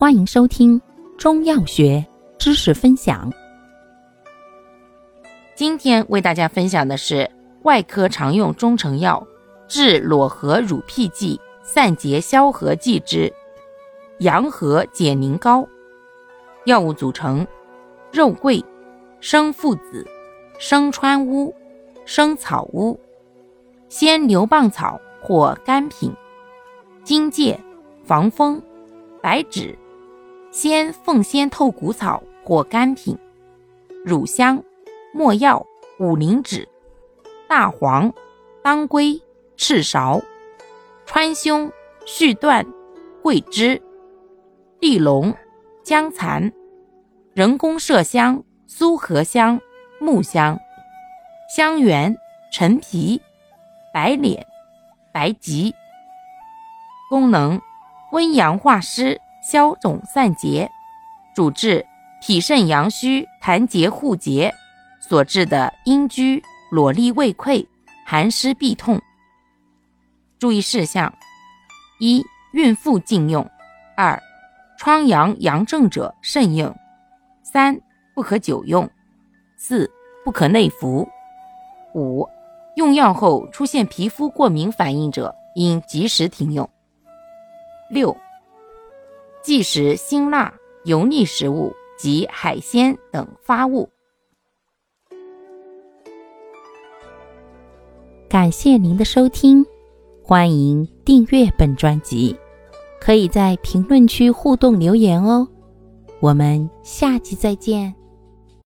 欢迎收听中药学知识分享。今天为大家分享的是外科常用中成药治裸核乳癖剂散结消核剂之阳和解凝膏。药物组成：肉桂、生附子、生川乌、生草乌、鲜牛蒡草或干品、荆芥、防风、白芷。鲜凤仙透骨草或干品，乳香、没药、五灵脂、大黄、当归、赤芍、川芎、续断、桂枝、地龙、姜蚕、人工麝香、苏合香、木香、香橼、陈皮、白脸、白及。功能：温阳化湿。消肿散结，主治脾肾阳虚、痰结互结。所致的阴居、裸痢、胃溃、寒湿痹痛。注意事项：一、孕妇禁用；二、疮疡阳症者慎用；三、不可久用；四、不可内服；五、用药后出现皮肤过敏反应者，应及时停用；六。忌食辛辣、油腻食物及海鲜等发物。感谢您的收听，欢迎订阅本专辑，可以在评论区互动留言哦。我们下期再见。